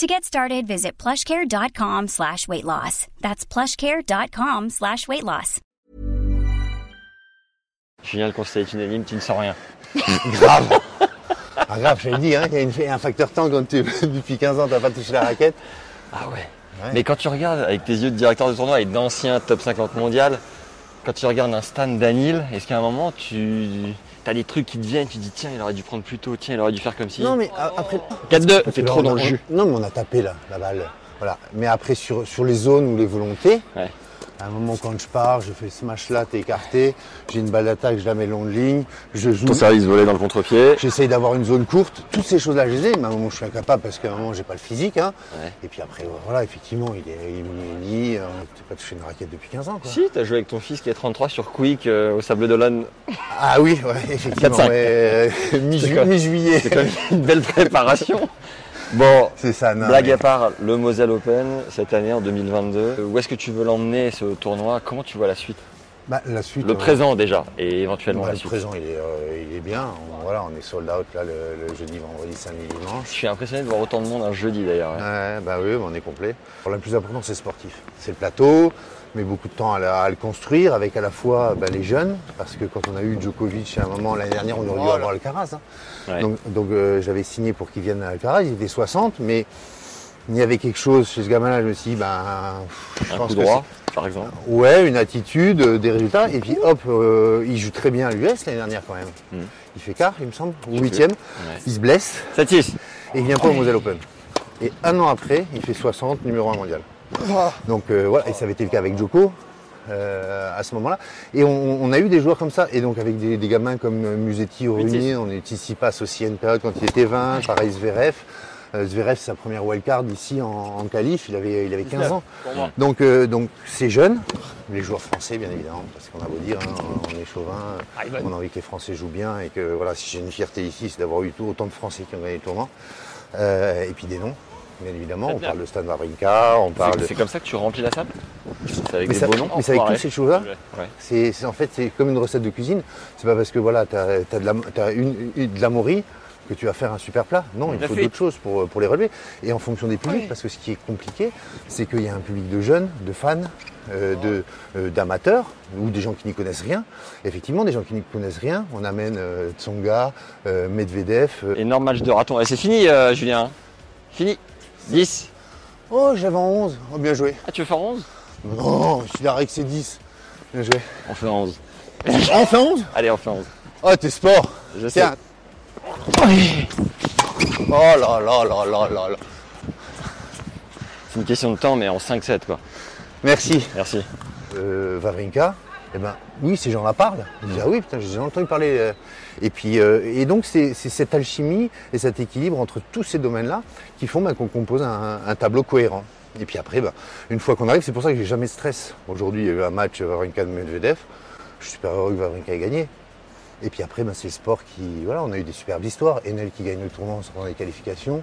To get started, visit plushcare.com slash weight loss. That's plushcare.com slash weight loss. Julien, le conseil est unanime, tu ne sens rien. grave. Ah, grave, j'avais dit, hein, il y a une- un facteur temps quand tu, depuis 15 ans, t'as pas touché la raquette. Ah ouais. Ouais. Mais quand tu regardes avec tes yeux de directeur de tournoi et d'ancien top 50 mondial, quand tu regardes un Stan Danil, est-ce qu'à un moment tu as des trucs qui te viennent, tu te dis tiens il aurait dû prendre plus tôt, tiens il aurait dû faire comme si. Non, mais a- après. 4-2, Parce t'es trop dans le jus. Non, mais on a tapé là, la balle. Voilà. Mais après, sur, sur les zones où les volontés, Ouais. À un moment quand je pars, je fais smash là, t'es écarté, j'ai une balle d'attaque, je la mets long de ligne, je joue. Ton service volé dans le contre-pied. J'essaye d'avoir une zone courte, toutes ces choses-là je les ai, mais à un moment je suis incapable parce qu'à un moment j'ai pas le physique. Hein. Ouais. Et puis après, voilà, effectivement, il est il est euh, pas touché une raquette depuis 15 ans. Quoi. Si, t'as joué avec ton fils qui est 33 sur Quick euh, au Sable d'Olonne. Ah oui, ouais, effectivement, 4-5. ouais, euh, mi-juillet. C'est quand même une belle préparation. Bon, C'est ça, non. blague mais- à part, le Moselle Open cette année en 2022. Où est-ce que tu veux l'emmener ce tournoi? Comment tu vois la suite? Bah, la suite. Le euh, présent déjà et éventuellement bah, la le suite. présent, il est, euh, il est bien. On, voilà, on est sold out là le, le jeudi, vendredi, samedi, Je dimanche. suis impressionné de voir autant de monde un jeudi d'ailleurs. Ouais, bah oui, on est complet. Alors, le plus important, c'est sportif. C'est le plateau, mais beaucoup de temps à, la- à le construire avec à la fois bah, les jeunes, parce que quand on a eu Djokovic à un moment l'année dernière, on aurait dû avoir Alcaraz. hein. Ouais. Donc, donc, euh, j'avais signé pour qu'il vienne à Alcaraz, il était 60, mais il y avait quelque chose chez ce gamin-là, je me suis dit, ben, je Un pense coup que droit, par exemple. Ouais, une attitude, euh, des résultats, et puis hop, euh, il joue très bien à l'US l'année dernière quand même. Mm. Il fait quart, il me semble, ou huitième, Ouais. il se blesse, 7-6. et il vient pas au Moselle Open. Et un an après, il fait 60, numéro 1 mondial. Donc euh, voilà, et ça avait été le cas avec Djoko euh, à ce moment-là. Et on, on a eu des joueurs comme ça, et donc avec des, des gamins comme Musetti Rugby, on a eu Tsitsipas aussi à une période quand il était 20, pareil Zverev. Euh, Zverev, sa première wildcard ici en, en qualif, il avait, il avait 15 ans. Donc euh, donc c'est jeune, les joueurs français bien évidemment, parce qu'on a beau dire, hein, on est chauvin, Ah, on a envie que les Français jouent bien, et que voilà, si j'ai une fierté ici, c'est d'avoir eu tout- autant de Français qui ont gagné le tournoi. Euh, et puis des noms, bien évidemment. On parle de Stan Wawrinka, on parle C'est de... c'est comme ça que tu remplis la salle? C'est avec Mais des ça- beaux noms mais c'est avec tous ces choses-là. C'est, en fait, c'est comme une recette de cuisine. C'est pas parce que voilà, tu as, de la, t'as une, une- de la maurie que tu vas faire un super plat. Non, il faut d'autres choses pour, pour les relever. Et en fonction des publics, parce que ce qui est compliqué, c'est qu'il y a un public de jeunes, de fans, euh, de, euh, d'amateurs, ou des gens qui n'y connaissent rien. Effectivement, des gens qui n'y connaissent rien, on amène euh, Tsonga, euh, Medvedev. euh, Énorme match de raton. Et c'est fini, euh, Julien. Fini. 10. Oh, j'avais en 11. Oh, bien joué. Ah, tu veux faire 11 Non, je suis là avec c'est 10. Bien joué. On fait 11. On fait 11 Allez, on fait 11. Oh, t'es sport. Je sais. Oh là là là là là là. C'est une question de temps, mais en 5-7, quoi. Merci. Merci. Euh, Vavrinka, eh ben, oui, ces gens-là parlent. Ils disent, ah oui, putain, j'ai déjà entendu parler. euh. Et puis, euh, et donc, c'est c'est cette alchimie et cet équilibre entre tous ces domaines-là qui font ben, qu'on compose un, un tableau cohérent. Et puis après, ben, une fois qu'on arrive, c'est pour ça que j'ai jamais de stress. Aujourd'hui, il y a eu un match Vavrinka de Medvedev. Je suis super heureux que Vavrinka ait gagné. Et puis après, ben, c'est le sport qui. Voilà, on a eu des superbes histoires. Enel qui gagne le tournoi en sortant des qualifications.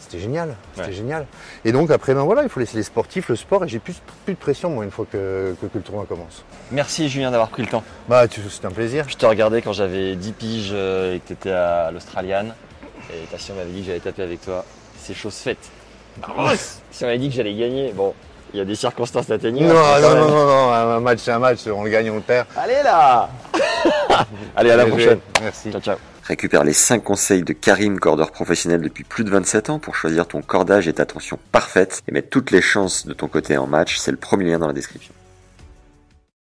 C'était génial, c'était Ouais. génial. Et donc après, ben voilà, il faut laisser les sportifs, le sport, et j'ai plus, plus de pression moi une fois que, que- que le tournoi commence. Merci, Julien, d'avoir pris le temps. Bah, c'était un plaisir. Je te regardais quand j'avais 10 piges euh, et que tu étais à l'Australian. Et ta sœur m'avait dit que j'allais taper avec toi. C'est chose faite. Vamos Si on m'avait dit que j'allais gagner, bon, il y a des circonstances atténuantes. Non, quand non, non, non, non, un match c'est un match, on le gagne, on le perd. Allez là Allez, à la prochaine. Merci. Ciao, ciao. Récupère les 5 conseils de Karim, cordeur professionnel depuis plus de 27 ans pour choisir ton cordage et ta tension parfaite et mettre toutes les chances de ton côté en match. C'est le premier lien dans la description.